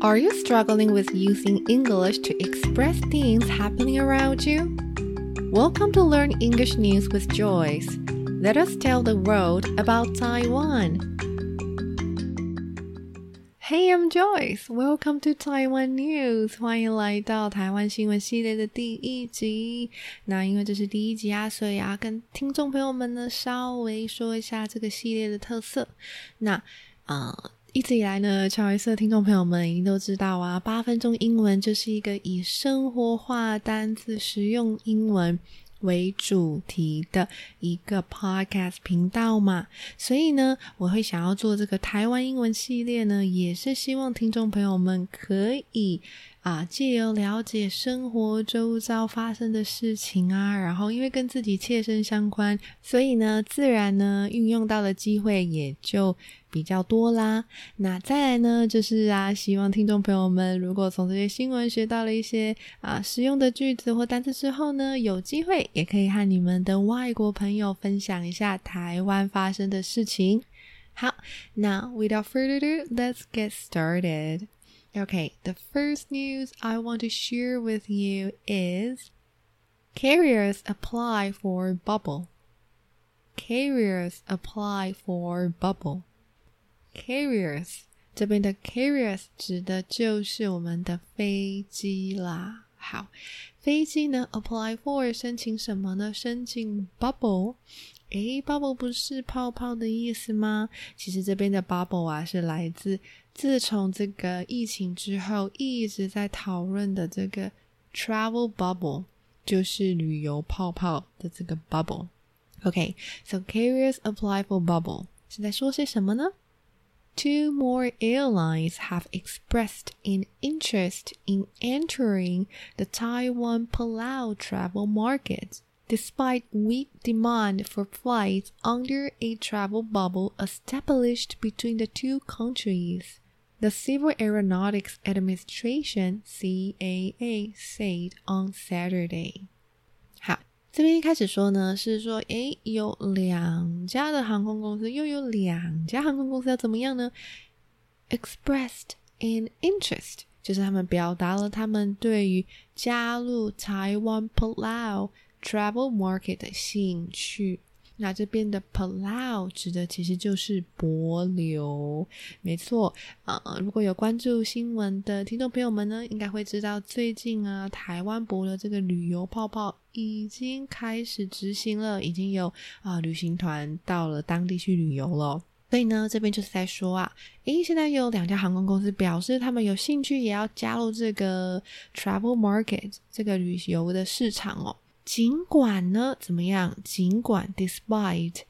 Are you struggling with using English to express things happening around you? Welcome to Learn English News with Joyce. Let us tell the world about Taiwan. Hey, I'm Joyce. Welcome to Taiwan News. 欢迎来到台湾新闻系列的第一集。那因为这是第一集啊，所以啊，跟听众朋友们呢稍微说一下这个系列的特色。那啊。呃 一直以来呢，乔伊斯的听众朋友们一定都知道啊，八分钟英文就是一个以生活化单词、实用英文为主题的一个 podcast 频道嘛。所以呢，我会想要做这个台湾英文系列呢，也是希望听众朋友们可以。啊，借由了解生活周遭发生的事情啊，然后因为跟自己切身相关，所以呢，自然呢运用到的机会也就比较多啦。那再来呢，就是啊，希望听众朋友们如果从这些新闻学到了一些啊实用的句子或单词之后呢，有机会也可以和你们的外国朋友分享一下台湾发生的事情。好，那 without further ado，let's get started。Okay, the first news I want to share with you is carriers apply for bubble. Carriers apply for bubble. Carriers 这边的 carriers 指的就是我们的飞机啦。好，飞机呢 apply for 申请什么呢？申请 bubble。诶，bubble 不是泡泡的意思吗？其实这边的 bubble 啊，是来自自从这个疫情之后一直在讨论的这个 travel bubble，就是旅游泡泡的这个 bubble。OK，so carriers apply for bubble 是在说些什么呢？Two more airlines have expressed an interest in entering the Taiwan Palau travel market despite weak demand for flights under a travel bubble established between the two countries. The Civil Aeronautics Administration (CAA) said on Saturday. 这边一开始说呢，是说，诶，有两家的航空公司，又有两家航空公司要怎么样呢？Expressed an interest，就是他们表达了他们对于加入台湾 Palau Travel market 的兴趣，那这边的 Palau 指的其实就是博流，没错呃。如果有关注新闻的听众朋友们呢，应该会知道最近啊，台湾博的这个旅游泡泡已经开始执行了，已经有啊旅行团到了当地去旅游了。所以呢，这边就是在说啊，诶，现在有两家航空公司表示他们有兴趣也要加入这个 Travel market 这个旅游的市场哦。尽管呢，怎么样？尽管，despite，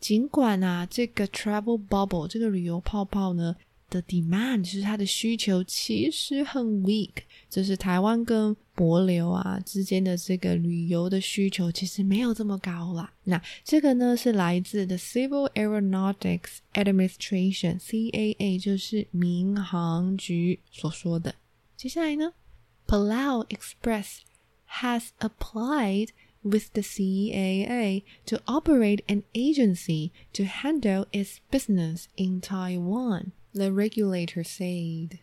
尽管啊，这个 travel bubble 这个旅游泡泡呢的 demand 就是它的需求其实很 weak，就是台湾跟博流啊之间的这个旅游的需求其实没有这么高啦。那这个呢是来自 the Civil Aeronautics Administration（CAA），就是民航局所说的。接下来呢，Palau Express。has applied with the CAA to operate an agency to handle its business in Taiwan, the regulator said.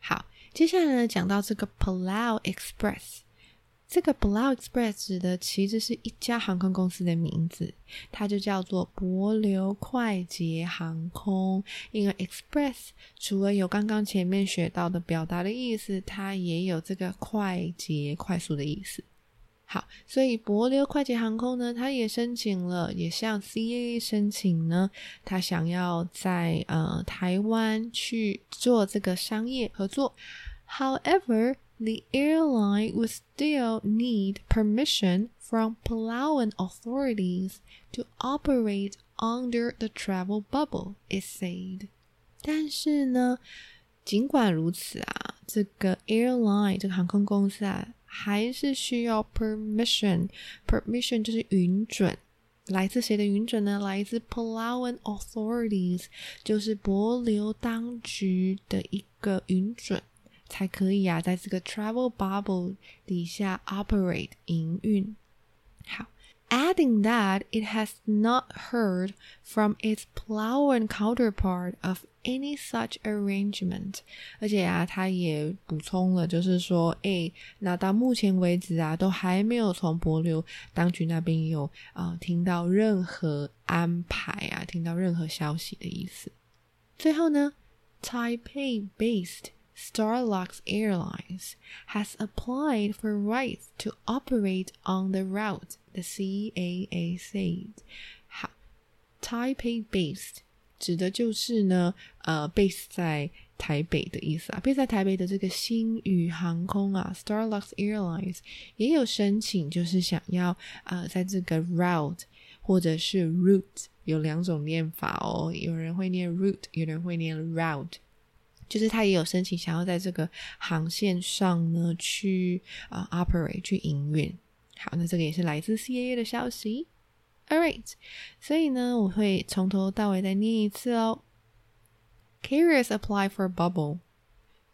好，接下来呢，讲到这个 Palau Express。 这个 Blau Express 指的其实是一家航空公司的名字，它就叫做博流快捷航空。因为 Express 除了有刚刚前面学到的表达的意思，它也有这个快捷、快速的意思。好，所以博流快捷航空呢，它也申请了，也向 CAA 申请呢，它想要在呃台湾去做这个商业合作。However, the airline would still need permission from Palauan authorities to operate under the travel bubble, it said. 但是呢，尽管如此啊，这个 airline 这个航空公司啊，还是需要 permission。permission 就是允准，来自谁的允准呢？来自 Palauan authorities，就是帛琉当局的一个允准。才可以啊，在这个 travel bubble 底下 operate 营运。好，adding that it has not heard from its Palawan counterpart of any such arrangement。而且啊，他也补充了，就是说，哎，那到目前为止啊，都还没有从帛琉当局那边有啊、听到任何安排啊，听到任何消息的意思。最后呢，Taipei-based Starlux Airlines has applied for rights to operate on the route, the CAA said. 好，Taipei-based 指的就是呢，呃，base 在台北的意思啊。base 在台北的这个星宇航空啊，Starlux Airlines 也有申请，就是想要呃，在这个 route 或者是 route 有两种念法哦，有人会念 route，有人会念 route。 就是他也有申请，想要在这个航线上呢去啊、uh, operate 去营运。好，那这个也是来自 CAA 的消息。All right，所以呢，我会从头到尾再念一次哦。Carriers apply for bubble.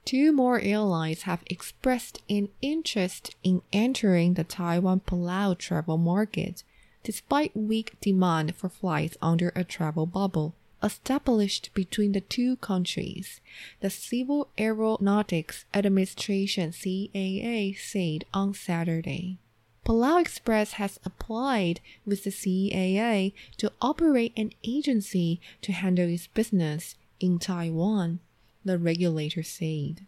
Two more airlines have expressed an interest in entering the Taiwan Palau travel market, despite weak demand for flights under a travel bubble established between the two countries, the Civil Aeronautics Administration CAA said on Saturday. Palau Express has applied with the CAA to operate an agency to handle its business in Taiwan, the regulator said.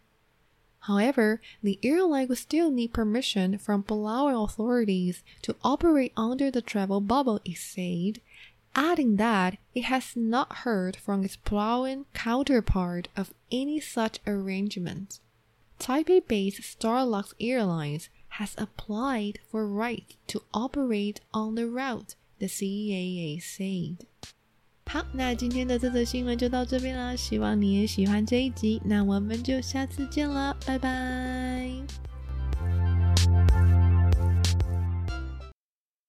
However, the airline would still need permission from Palau authorities to operate under the travel bubble, it said, adding that it has not heard from its Palauan counterpart of any such arrangement. Taipei based Starlux Airlines has applied for rights to operate on the route, the CAA said. 好，那今天的这则新闻就到这边了。希望你也喜欢这一集。那我们就下次见了，拜拜。